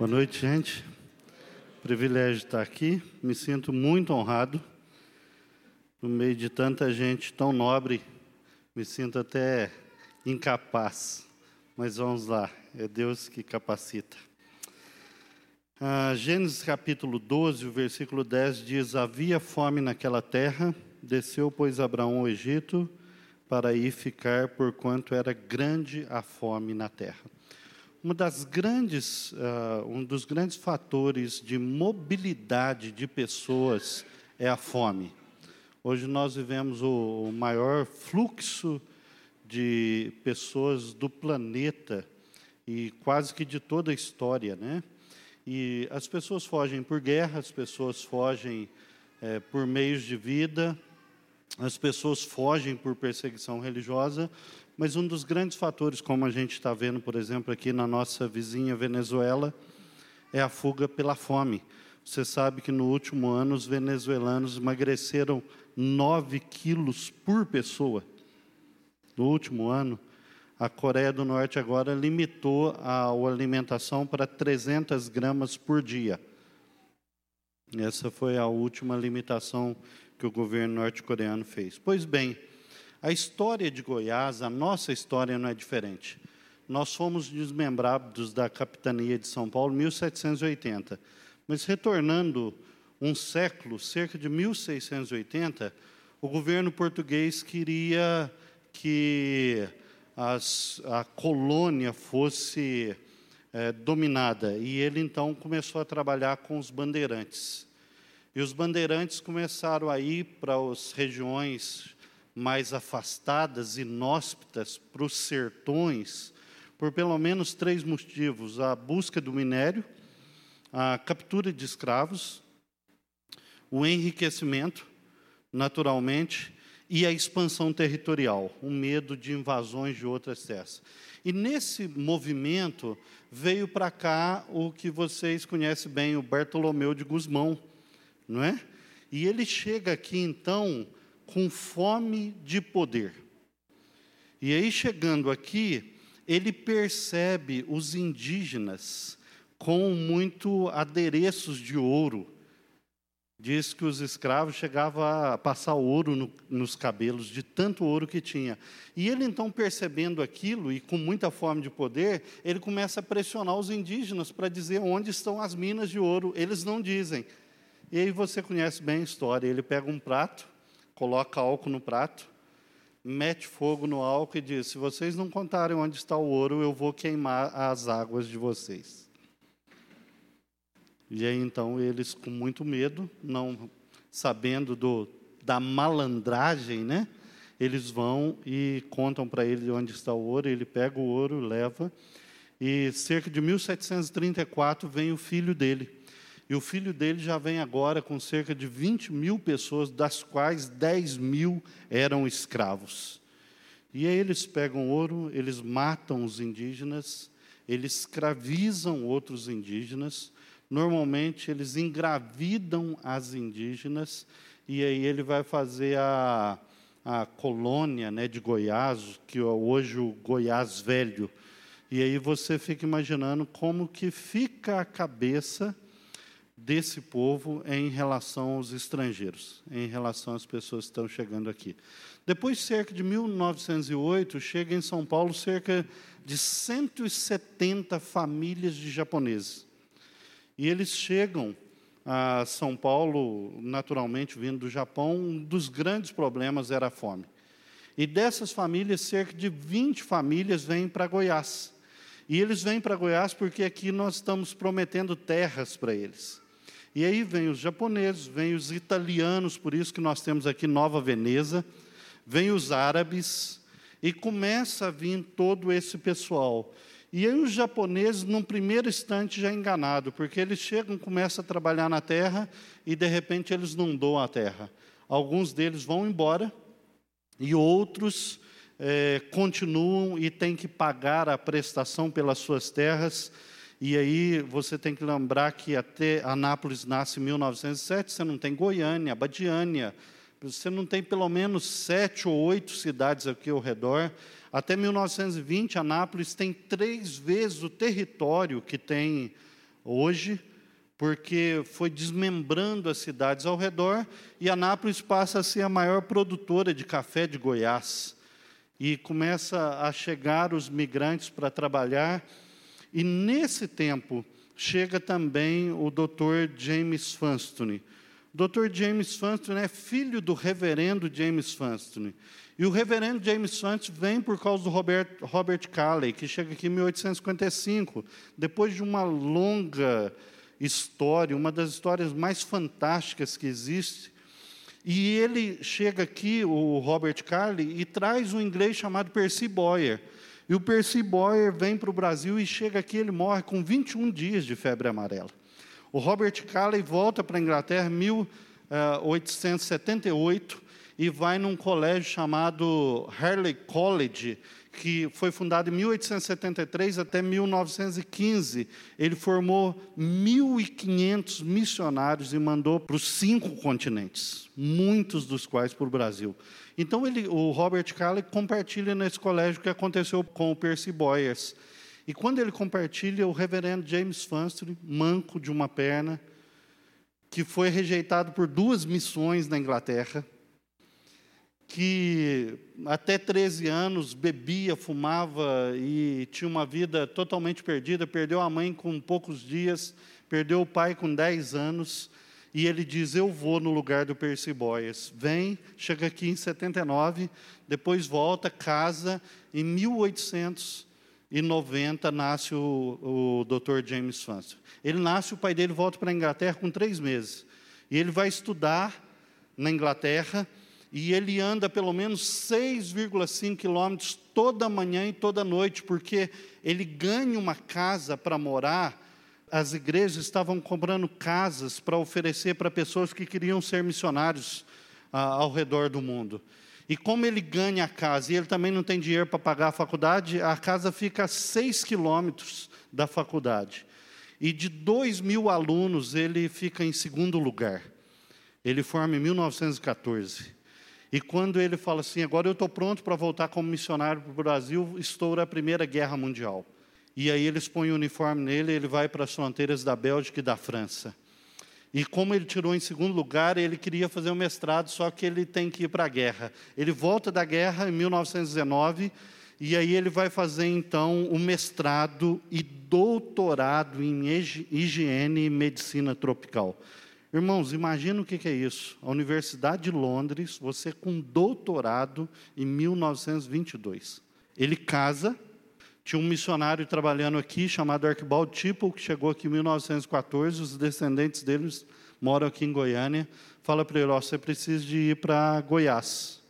Boa noite, gente. Privilégio estar aqui. Me sinto muito honrado. No meio de tanta gente tão nobre, me sinto até incapaz. Mas vamos lá, é Deus que capacita. Ah, Gênesis capítulo 12, o versículo 10 diz: Havia fome naquela terra, desceu, pois, Abraão ao Egito para ir ficar, porquanto era grande a fome na terra. Uma das grandes, uh, um dos grandes fatores de mobilidade de pessoas é a fome. Hoje nós vivemos o, o maior fluxo de pessoas do planeta e quase que de toda a história, né? E as pessoas fogem por guerra, as pessoas fogem é, por meios de vida, as pessoas fogem por perseguição religiosa, mas um dos grandes fatores, como a gente está vendo, por exemplo, aqui na nossa vizinha Venezuela, é a fuga pela fome. Você sabe que no último ano os venezuelanos emagreceram 9 quilos por pessoa. No último ano, a Coreia do Norte agora limitou a, a alimentação para 300 gramas por dia. Essa foi a última limitação que o governo norte-coreano fez. Pois bem, a história de Goiás, a nossa história não é diferente. Nós fomos desmembrados da capitania de São Paulo em 1780, mas retornando um século, cerca de 1680, o governo português queria que as, a colônia fosse é, dominada e ele então começou a trabalhar com os bandeirantes. E os bandeirantes começaram a ir para as regiões mais afastadas, inóspitas, para os sertões, por pelo menos três motivos: a busca do minério, a captura de escravos, o enriquecimento, naturalmente, e a expansão territorial, o medo de invasões de outras terras. E nesse movimento veio para cá o que vocês conhecem bem, o Bartolomeu de Gusmão, não é? E ele chega aqui então com fome de poder. E aí, chegando aqui, ele percebe os indígenas com muito adereços de ouro. Diz que os escravos chegavam a passar ouro no, nos cabelos, de tanto ouro que tinha. E ele, então, percebendo aquilo e com muita fome de poder, ele começa a pressionar os indígenas para dizer onde estão as minas de ouro. Eles não dizem. E aí você conhece bem a história. Ele pega um prato, coloca álcool no prato, mete fogo no álcool e diz: Se vocês não contarem onde está o ouro, eu vou queimar as águas de vocês. E aí então eles, com muito medo, não sabendo do, da malandragem, né? Eles vão e contam para ele onde está o ouro. Ele pega o ouro, leva. E cerca de 1734 vem o filho dele e o filho dele já vem agora com cerca de 20 mil pessoas, das quais 10 mil eram escravos. E aí eles pegam ouro, eles matam os indígenas, eles escravizam outros indígenas, normalmente eles engravidam as indígenas, e aí ele vai fazer a, a colônia né, de Goiás, que é hoje o Goiás Velho. E aí você fica imaginando como que fica a cabeça desse povo em relação aos estrangeiros, em relação às pessoas que estão chegando aqui. Depois, cerca de 1908, chega em São Paulo cerca de 170 famílias de japoneses. E eles chegam a São Paulo, naturalmente vindo do Japão, um dos grandes problemas era a fome. E dessas famílias, cerca de 20 famílias vêm para Goiás. E eles vêm para Goiás porque aqui nós estamos prometendo terras para eles. E aí vem os japoneses, vem os italianos, por isso que nós temos aqui Nova Veneza, vem os árabes, e começa a vir todo esse pessoal. E aí os japoneses, num primeiro instante, já enganado, porque eles chegam, começam a trabalhar na terra e de repente eles não doam a terra. Alguns deles vão embora e outros é, continuam e têm que pagar a prestação pelas suas terras e aí você tem que lembrar que até Anápolis nasce em 1907, você não tem Goiânia, Abadiânia, você não tem pelo menos sete ou oito cidades aqui ao redor. Até 1920, Anápolis tem três vezes o território que tem hoje, porque foi desmembrando as cidades ao redor e Anápolis passa a ser a maior produtora de café de Goiás. E começa a chegar os migrantes para trabalhar. E nesse tempo chega também o Dr. James Fanstone. O Dr. James Fanstone é filho do reverendo James Fanstone. E o reverendo James Fanstone vem por causa do Robert, Robert Calley, que chega aqui em 1855, depois de uma longa história, uma das histórias mais fantásticas que existe. E ele chega aqui, o Robert Carley, e traz um inglês chamado Percy Boyer. E o Percy Boyer vem para o Brasil e chega aqui, ele morre com 21 dias de febre amarela. O Robert Carley volta para a Inglaterra em 1878 e vai num colégio chamado Harley College, que foi fundado em 1873 até 1915. Ele formou 1.500 missionários e mandou para os cinco continentes, muitos dos quais para o Brasil. Então, ele, o Robert Calley compartilha nesse colégio o que aconteceu com o Percy Boyers. E quando ele compartilha, o reverendo James Fanstry, manco de uma perna, que foi rejeitado por duas missões na Inglaterra, que até 13 anos bebia, fumava e tinha uma vida totalmente perdida, perdeu a mãe com poucos dias, perdeu o pai com 10 anos, e ele diz: Eu vou no lugar do Percy Boyes. Vem, chega aqui em 79, depois volta, casa, em 1890 nasce o, o Dr. James Fancy. Ele nasce, o pai dele volta para a Inglaterra com três meses, e ele vai estudar na Inglaterra e ele anda pelo menos 6,5 quilômetros toda manhã e toda noite, porque ele ganha uma casa para morar. As igrejas estavam comprando casas para oferecer para pessoas que queriam ser missionários ah, ao redor do mundo. E como ele ganha a casa e ele também não tem dinheiro para pagar a faculdade, a casa fica a 6 quilômetros da faculdade. E de 2 mil alunos, ele fica em segundo lugar. Ele forma em 1914. E quando ele fala assim, agora eu estou pronto para voltar como missionário para o Brasil, estoura a Primeira Guerra Mundial. E aí eles põem o uniforme nele, ele vai para as fronteiras da Bélgica e da França. E como ele tirou em segundo lugar, ele queria fazer um mestrado, só que ele tem que ir para a guerra. Ele volta da guerra em 1919, e aí ele vai fazer então o mestrado e doutorado em higiene e medicina tropical. Irmãos, imagina o que é isso. A Universidade de Londres, você com doutorado em 1922. Ele casa, tinha um missionário trabalhando aqui chamado Archibald Tipple, que chegou aqui em 1914, os descendentes deles moram aqui em Goiânia. Fala para ele, você precisa de ir para Goiás.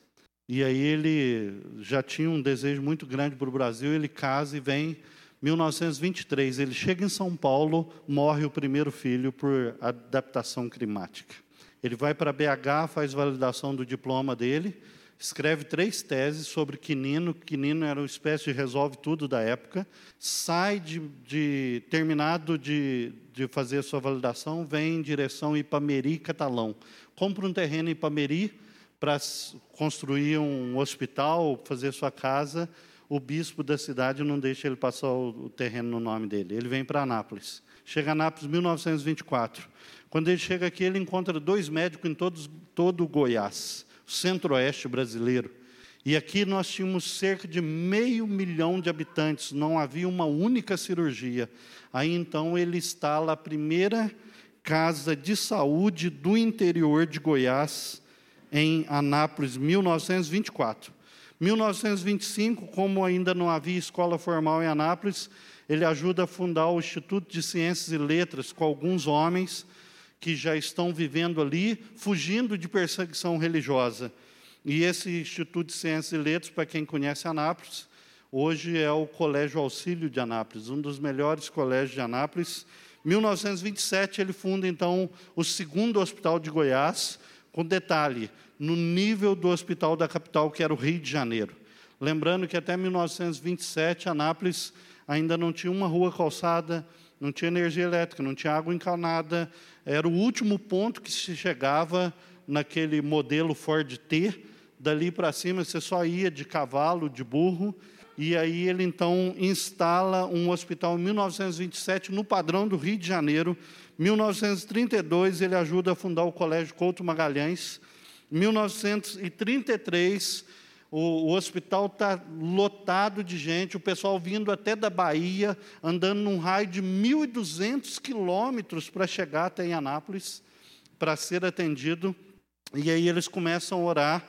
E aí ele já tinha um desejo muito grande para o Brasil, ele casa e vem 1923, ele chega em São Paulo, morre o primeiro filho por adaptação climática. Ele vai para BH, faz validação do diploma dele, escreve três teses sobre quinino. Quinino era uma espécie de resolve tudo da época. Sai de, de terminado de, de fazer a sua validação, vem em direção Ipameri, Catalão. Compra um terreno em Ipameri para construir um hospital, fazer sua casa o bispo da cidade não deixa ele passar o, terreno no nome dele. Ele vem para Anápolis. Chega a Anápolis em 1924. Quando ele chega aqui, ele encontra dois médicos em todos, todo o Goiás, centro-oeste brasileiro. E aqui nós tínhamos cerca de meio milhão de habitantes, não havia uma única cirurgia. Aí então ele instala a primeira casa de saúde do interior de Goiás, em Anápolis, 1924. 1925, como ainda não havia escola formal em Anápolis, ele ajuda a fundar o Instituto de Ciências e Letras com alguns homens que já estão vivendo ali, fugindo de perseguição religiosa. E esse Instituto de Ciências e Letras, para quem conhece Anápolis, hoje é o Colégio Auxílio de Anápolis, um dos melhores colégios de Anápolis. 1927 ele funda então o segundo hospital de Goiás, com detalhe, no nível do hospital da capital, que era o Rio de Janeiro. Lembrando que até 1927, Anápolis ainda não tinha uma rua calçada, não tinha energia elétrica, não tinha água encanada. Era o último ponto que se chegava naquele modelo Ford T dali para cima você só ia de cavalo, de burro, e aí ele então instala um hospital em 1927 no padrão do Rio de Janeiro. 1932 ele ajuda a fundar o Colégio Couto Magalhães. 1933 o, o hospital está lotado de gente, o pessoal vindo até da Bahia, andando num raio de 1.200 quilômetros para chegar até Anápolis, para ser atendido. E aí eles começam a orar,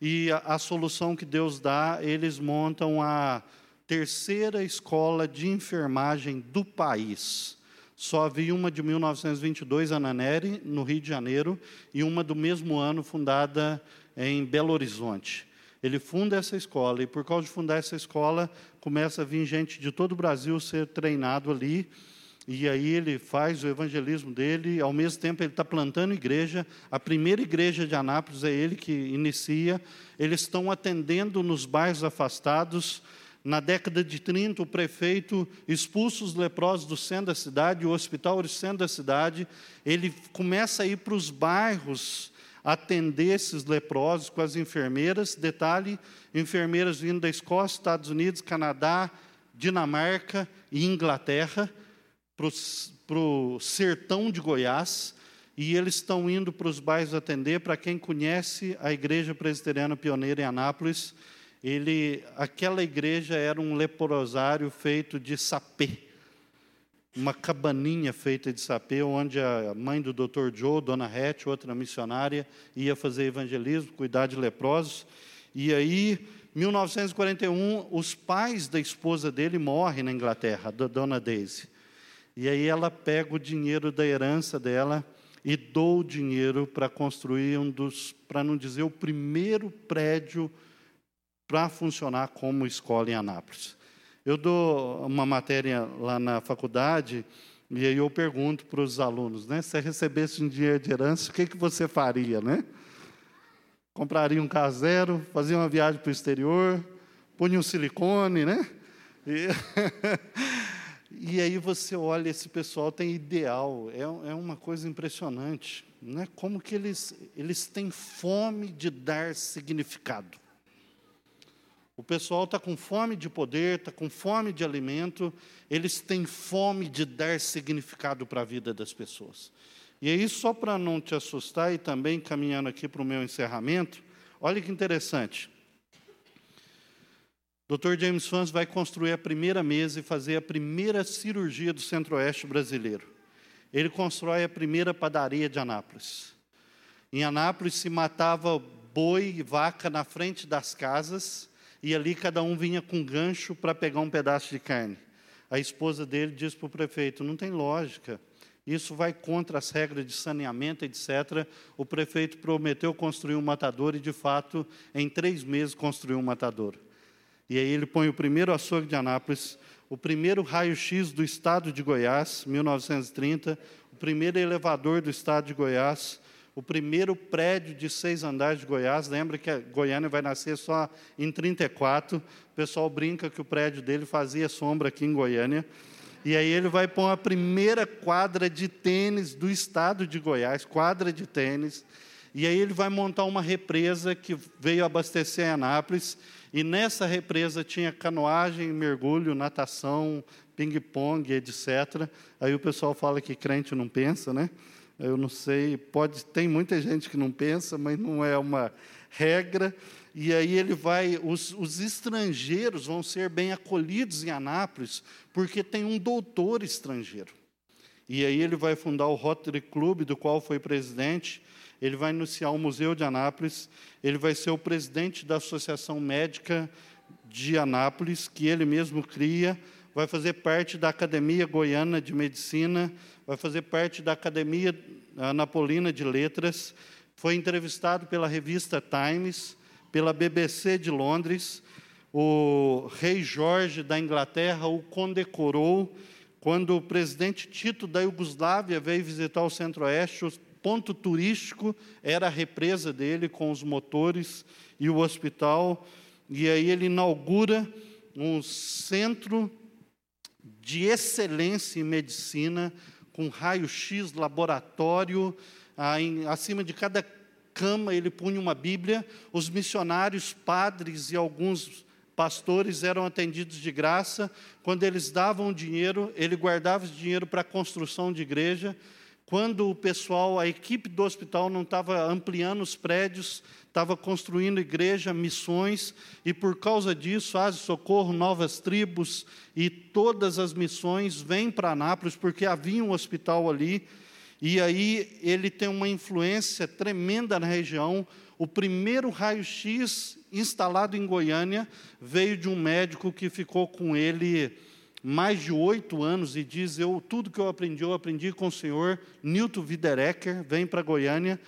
e a, a solução que Deus dá, eles montam a terceira escola de enfermagem do país. Só havia uma de 1922, Ananeri, no Rio de Janeiro, e uma do mesmo ano, fundada em Belo Horizonte. Ele funda essa escola, e por causa de fundar essa escola, começa a vir gente de todo o Brasil ser treinado ali. E aí ele faz o evangelismo dele, ao mesmo tempo ele está plantando igreja. A primeira igreja de Anápolis é ele que inicia. Eles estão atendendo nos bairros afastados. Na década de 30, o prefeito expulsa os leprosos do centro da cidade, o hospital do centro da cidade. Ele começa a ir para os bairros atender esses leprosos com as enfermeiras. Detalhe: enfermeiras vindo da Escócia, Estados Unidos, Canadá, Dinamarca e Inglaterra, para o sertão de Goiás. E eles estão indo para os bairros atender. Para quem conhece a Igreja Presbiteriana Pioneira em Anápolis, ele, aquela igreja era um leprosário feito de sapê uma cabaninha feita de sapê, onde a mãe do Dr. Joe, Dona Hatch, outra missionária, ia fazer evangelismo, cuidar de leprosos. E aí, 1941, os pais da esposa dele morrem na Inglaterra, da Dona Daisy. E aí ela pega o dinheiro da herança dela e dou o dinheiro para construir um dos, para não dizer o primeiro prédio para funcionar como escola em Anápolis. Eu dou uma matéria lá na faculdade e aí eu pergunto para os alunos, né? Se você recebesse um dinheiro de herança, o que, que você faria, né? Compraria um carro zero, fazia uma viagem para o exterior, punha um silicone, né? E, e aí você olha, esse pessoal tem ideal, é, é uma coisa impressionante, né? Como que eles, eles têm fome de dar significado. O pessoal está com fome de poder, está com fome de alimento, eles têm fome de dar significado para a vida das pessoas. E aí, só para não te assustar e também caminhando aqui para o meu encerramento, olha que interessante. Dr. James Fans vai construir a primeira mesa e fazer a primeira cirurgia do Centro-Oeste brasileiro. Ele constrói a primeira padaria de Anápolis. Em Anápolis se matava boi e vaca na frente das casas e ali cada um vinha com gancho para pegar um pedaço de carne. A esposa dele disse para o prefeito: não tem lógica, isso vai contra as regras de saneamento, etc. O prefeito prometeu construir um matador e, de fato, em três meses construiu um matador. E aí ele põe o primeiro açougue de Anápolis, o primeiro raio-x do estado de Goiás, 1930, o primeiro elevador do estado de Goiás, o primeiro prédio de seis andares de Goiás. Lembra que a Goiânia vai nascer só em 34. O pessoal brinca que o prédio dele fazia sombra aqui em Goiânia. E aí ele vai pôr a primeira quadra de tênis do estado de Goiás, quadra de tênis. E aí ele vai montar uma represa que veio abastecer Anápolis. E nessa represa tinha canoagem, mergulho, natação, ping-pong, etc. Aí o pessoal fala que crente não pensa, né? Eu não sei, pode tem muita gente que não pensa, mas não é uma regra. E aí ele vai, os, os estrangeiros vão ser bem acolhidos em Anápolis, porque tem um doutor estrangeiro. E aí ele vai fundar o Rotary Club, do qual foi presidente. Ele vai iniciar o Museu de Anápolis. Ele vai ser o presidente da Associação Médica de Anápolis, que ele mesmo cria. Vai fazer parte da Academia Goiana de Medicina vai fazer parte da Academia Napolina de Letras, foi entrevistado pela revista Times, pela BBC de Londres. O rei Jorge da Inglaterra o condecorou quando o presidente Tito da Iugoslávia veio visitar o Centro-Oeste. O ponto turístico era a represa dele com os motores e o hospital. E aí ele inaugura um centro de excelência em medicina com raio-x, laboratório, ah, em, acima de cada cama ele punha uma Bíblia, os missionários, padres e alguns pastores eram atendidos de graça. Quando eles davam dinheiro, ele guardava esse dinheiro para a construção de igreja. Quando o pessoal, a equipe do hospital não estava ampliando os prédios, estava construindo igreja, missões, e por causa disso, Ase Socorro, Novas Tribos e todas as missões vêm para Anápolis, porque havia um hospital ali, e aí ele tem uma influência tremenda na região. O primeiro raio-x instalado em Goiânia veio de um médico que ficou com ele mais de oito anos e diz: eu tudo que eu aprendi, eu aprendi com o senhor Newton Widerecker, vem para Goiânia.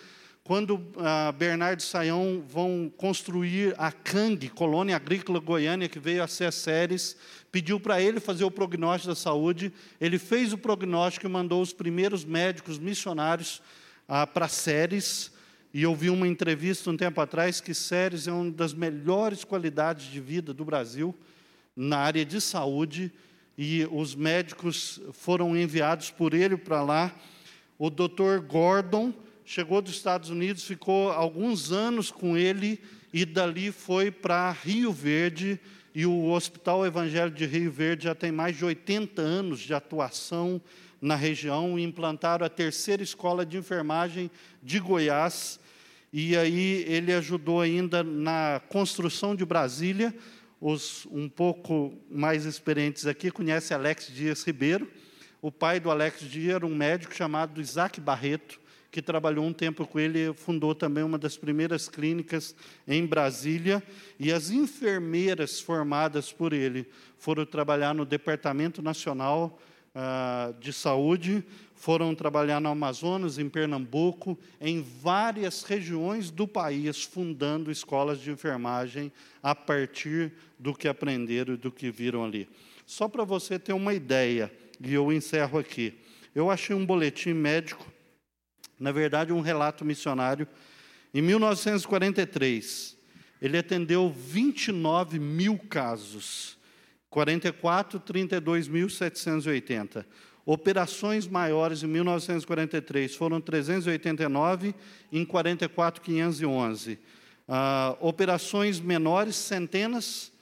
Quando ah, Bernardo e Saião vão construir a CANG, Colônia Agrícola Goiânia, que veio a ser séries, pediu para ele fazer o prognóstico da saúde. Ele fez o prognóstico e mandou os primeiros médicos missionários ah, para séries. E eu vi uma entrevista um tempo atrás que séries é uma das melhores qualidades de vida do Brasil na área de saúde e os médicos foram enviados por ele para lá. O doutor Gordon chegou dos Estados Unidos, ficou alguns anos com ele e dali foi para Rio Verde. E o Hospital Evangelho de Rio Verde já tem mais de 80 anos de atuação na região e implantaram a terceira escola de enfermagem de Goiás. E aí ele ajudou ainda na construção de Brasília, os um pouco mais experientes aqui conhecem Alex Dias Ribeiro. O pai do Alex Dias era um médico chamado Isaac Barreto, que trabalhou um tempo com ele, fundou também uma das primeiras clínicas em Brasília, e as enfermeiras formadas por ele foram trabalhar no Departamento Nacional ah, de Saúde, foram trabalhar no Amazonas, em Pernambuco, em várias regiões do país, fundando escolas de enfermagem a partir do que aprenderam e do que viram ali. Só para você ter uma ideia, e eu encerro aqui. Eu achei um boletim médico, na verdade, um relato missionário. Em 1943, ele atendeu 29 mil casos, 44, 32.780. Operações maiores em 1943 foram 389, em 44, 511. Ah, operações menores, centenas.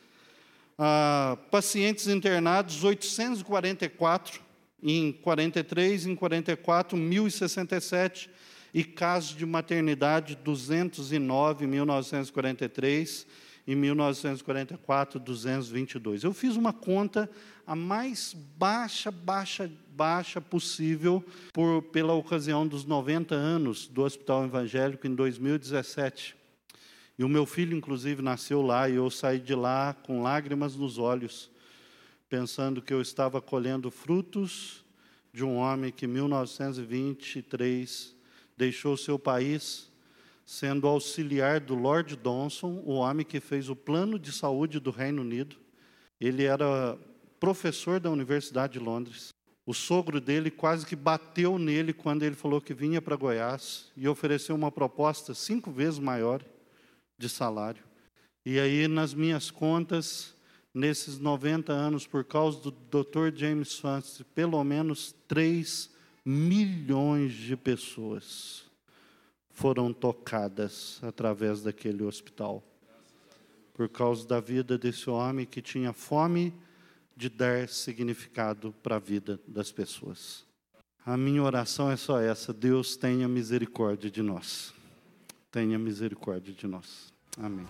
Ah, pacientes internados, 844 em 43, em 44, 1067. E casos de maternidade, 209 em 1943 em 1944, 222. Eu fiz uma conta a mais baixa, baixa, baixa possível por, pela ocasião dos 90 anos do Hospital Evangélico em 2017. E o meu filho, inclusive, nasceu lá e eu saí de lá com lágrimas nos olhos, pensando que eu estava colhendo frutos de um homem que em 1923 deixou seu país sendo auxiliar do Lord Johnson, o homem que fez o plano de saúde do Reino Unido. Ele era professor da Universidade de Londres. O sogro dele quase que bateu nele quando ele falou que vinha para Goiás e ofereceu uma proposta cinco vezes maior de salário. E aí, nas minhas contas, nesses 90 anos, por causa do Dr. James Francis, pelo menos 3 milhões de pessoas foram tocadas através daquele hospital. Por causa da vida desse homem que tinha fome de dar significado para a vida das pessoas. A minha oração é só essa: Deus tenha misericórdia de nós. Tenha misericórdia de nós. Amém.